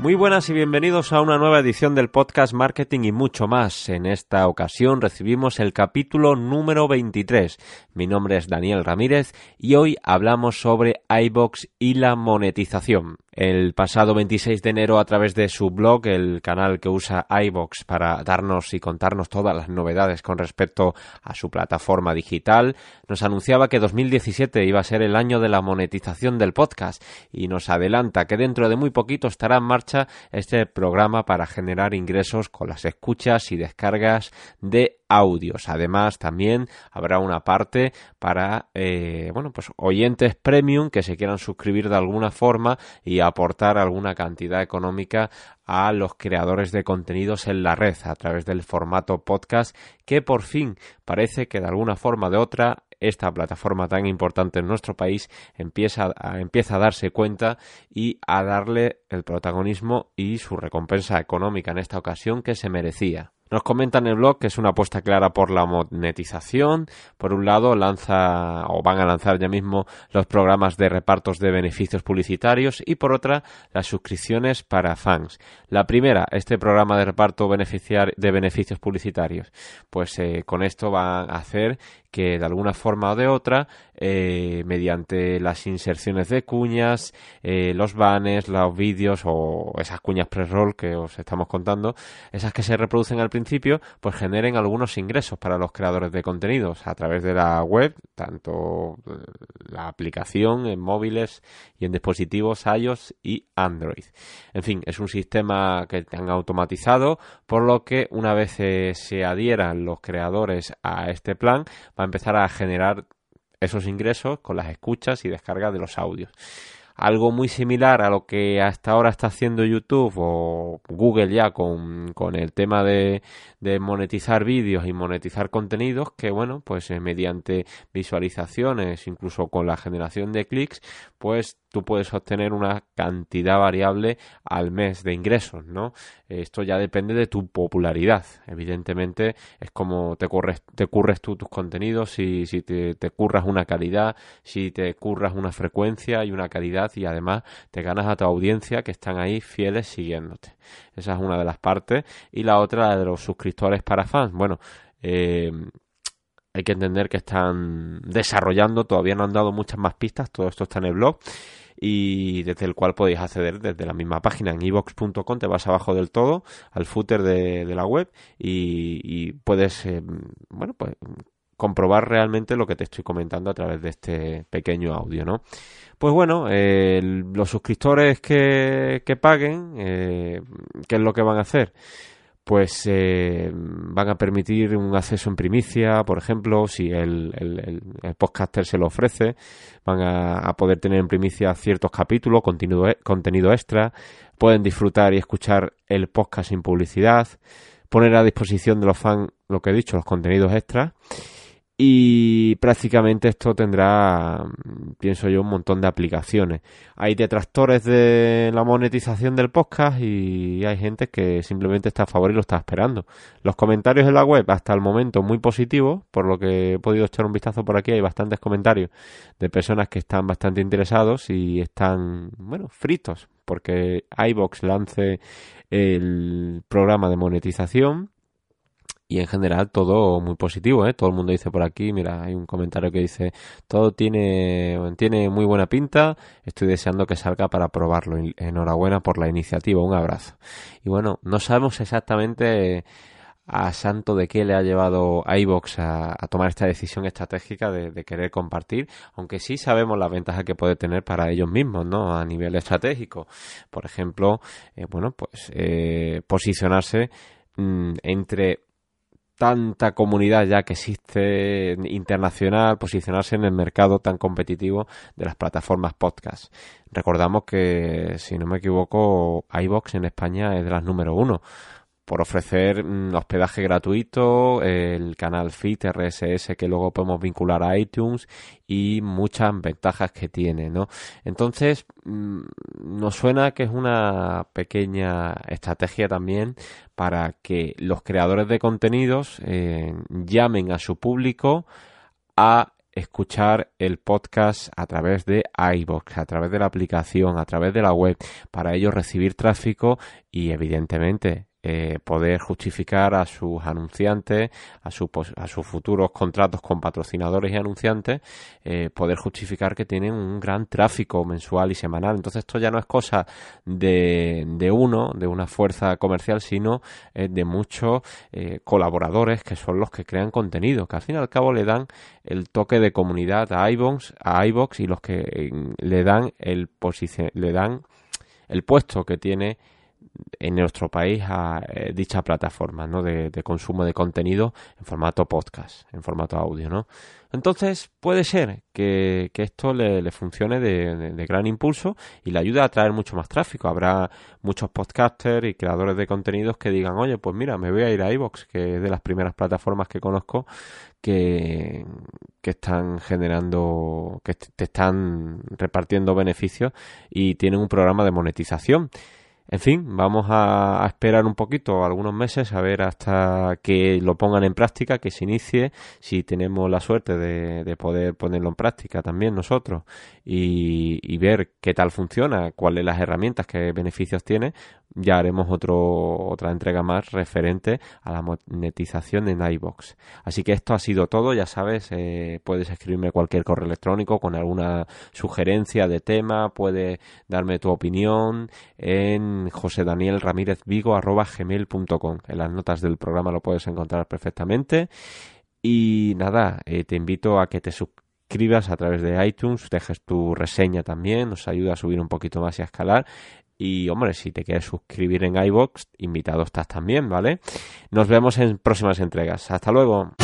Muy buenas y bienvenidos a una nueva edición del podcast Marketing y mucho más. En esta ocasión recibimos el capítulo número 23. Mi nombre es Daniel Ramírez y hoy hablamos sobre iBox y la monetización. El pasado 26 de enero a través de su blog, el canal que usa iBox para darnos y contarnos todas las novedades con respecto a su plataforma digital, nos anunciaba que 2017 iba a ser el año de la monetización del podcast y nos adelanta que dentro de muy poquito estará en marcha este programa para generar ingresos con las escuchas y descargas de audios. Además, también habrá una parte para eh, bueno, pues oyentes premium que se quieran suscribir de alguna forma y aportar alguna cantidad económica a los creadores de contenidos en la red a través del formato podcast que por fin parece que de alguna forma o de otra esta plataforma tan importante en nuestro país empieza a, empieza a darse cuenta y a darle el protagonismo y su recompensa económica en esta ocasión que se merecía. Nos comenta en el blog que es una apuesta clara por la monetización. Por un lado, lanza o van a lanzar ya mismo los programas de repartos de beneficios publicitarios y por otra, las suscripciones para fans. La primera, este programa de reparto de beneficios publicitarios. Pues eh, con esto va a hacer que de alguna forma o de otra, eh, mediante las inserciones de cuñas, eh, los banners, los vídeos o esas cuñas pre-roll que os estamos contando, esas que se reproducen al principio, pues generen algunos ingresos para los creadores de contenidos a través de la web, tanto eh, la aplicación en móviles y en dispositivos iOS y Android. En fin, es un sistema que han automatizado, por lo que una vez se adhieran los creadores a este plan, a empezar a generar esos ingresos con las escuchas y descargas de los audios algo muy similar a lo que hasta ahora está haciendo YouTube o Google ya con, el tema de, de monetizar vídeos y monetizar contenidos que bueno pues eh, mediante visualizaciones incluso con la generación de clics pues tú puedes obtener una cantidad variable al mes de ingresos, ¿no? Esto ya depende de tu popularidad. Evidentemente es como te, curres, te curres tú tus contenidos, si, si te curras una calidad, si te curras una frecuencia y una calidad y además te ganas a tu audiencia que están ahí fieles siguiéndote. Esa es una de las partes. Y la otra, la de los suscriptores para fans. Bueno, eh, hay que entender que están desarrollando, todavía no han dado muchas más pistas, todo esto está en el blog y desde el cual podéis acceder desde la misma página en evox.com te vas abajo del todo al footer de, la web y, puedes eh, bueno pues comprobar realmente lo que te estoy comentando a través de este pequeño audio no pues bueno eh, los suscriptores que, que paguen eh, qué es lo que van a hacer pues eh, van a permitir un acceso en primicia, por ejemplo, si el, el, podcaster se lo ofrece, van a, poder tener en primicia ciertos capítulos, contenido, contenido extra, pueden disfrutar y escuchar el podcast sin publicidad, poner a disposición de los fans, lo que he dicho, los contenidos extras y prácticamente esto tendrá, pienso yo, un montón de aplicaciones. Hay detractores de la monetización del podcast y hay gente que simplemente está a favor y lo está esperando. Los comentarios en la web hasta el momento muy positivos, por lo que he podido echar un vistazo por aquí, hay bastantes comentarios de personas que están bastante interesados y están, bueno, fritos porque iBox lance el programa de monetización y en general todo muy positivo, ¿eh? Todo el mundo dice por aquí, mira, hay un comentario que dice, todo tiene, tiene muy buena pinta, estoy deseando que salga para probarlo. Enhorabuena por la iniciativa, un abrazo. Y bueno, no sabemos exactamente a santo de qué le ha llevado a iVox a, tomar esta decisión estratégica de, querer compartir, aunque sí sabemos las ventajas que puede tener para ellos mismos, ¿no? A nivel estratégico. Por ejemplo, eh, bueno, pues eh, posicionarse mm, entre tanta comunidad ya que existe internacional, posicionarse en el mercado tan competitivo de las plataformas podcast. Recordamos que, si no me equivoco, iBox en España es de las número uno por ofrecer mm, hospedaje gratuito, el canal Fit RSS que luego podemos vincular a iTunes y muchas ventajas que tiene, ¿no? Entonces, mm, nos suena que es una pequeña estrategia también para que los creadores de contenidos eh, llamen a su público a escuchar el podcast a través de iVoox, a través de la aplicación, a través de la web, para ellos recibir tráfico y evidentemente eh, poder justificar a sus anunciantes, a, a sus futuros contratos con patrocinadores y anunciantes, eh, poder justificar que tienen un gran tráfico mensual y semanal. Entonces esto ya no es cosa de, de uno, de una fuerza comercial, sino eh, de muchos colaboradores que son los que crean contenido, que al fin y al cabo le dan el toque de comunidad a iVoox, a iVox y los que le dan el le dan el puesto que tiene en nuestro país a eh, dicha plataforma ¿no? de, consumo de contenido en formato podcast, en formato audio. ¿no? Entonces puede ser que, esto le, funcione de, gran impulso y le ayude a atraer mucho más tráfico. Habrá muchos podcasters y creadores de contenidos que digan, oye, pues mira, me voy a ir a iVoox, que es de las primeras plataformas que conozco que, que están generando, que te están repartiendo beneficios y tienen un programa de monetización. En fin, vamos a, esperar un poquito, algunos meses, a ver hasta que lo pongan en práctica, que se inicie, si tenemos la suerte de, poder ponerlo en práctica también nosotros y, ver qué tal funciona, cuáles las herramientas, qué beneficios tiene, ya haremos otro, otra entrega más referente a la monetización en iBox. Así que esto ha sido todo, ya sabes, eh, puedes escribirme cualquier correo electrónico con alguna sugerencia de tema, puedes darme tu opinión en josedanielramirezvigo.gmail.com. En las notas del programa lo puedes encontrar perfectamente. Y nada, eh, te invito a que te suscribas a través de iTunes, dejes tu reseña también, nos ayuda a subir un poquito más y a escalar. Y hombre, si te quieres suscribir en iBox, invitado estás también, ¿vale? Nos vemos en próximas entregas. Hasta luego.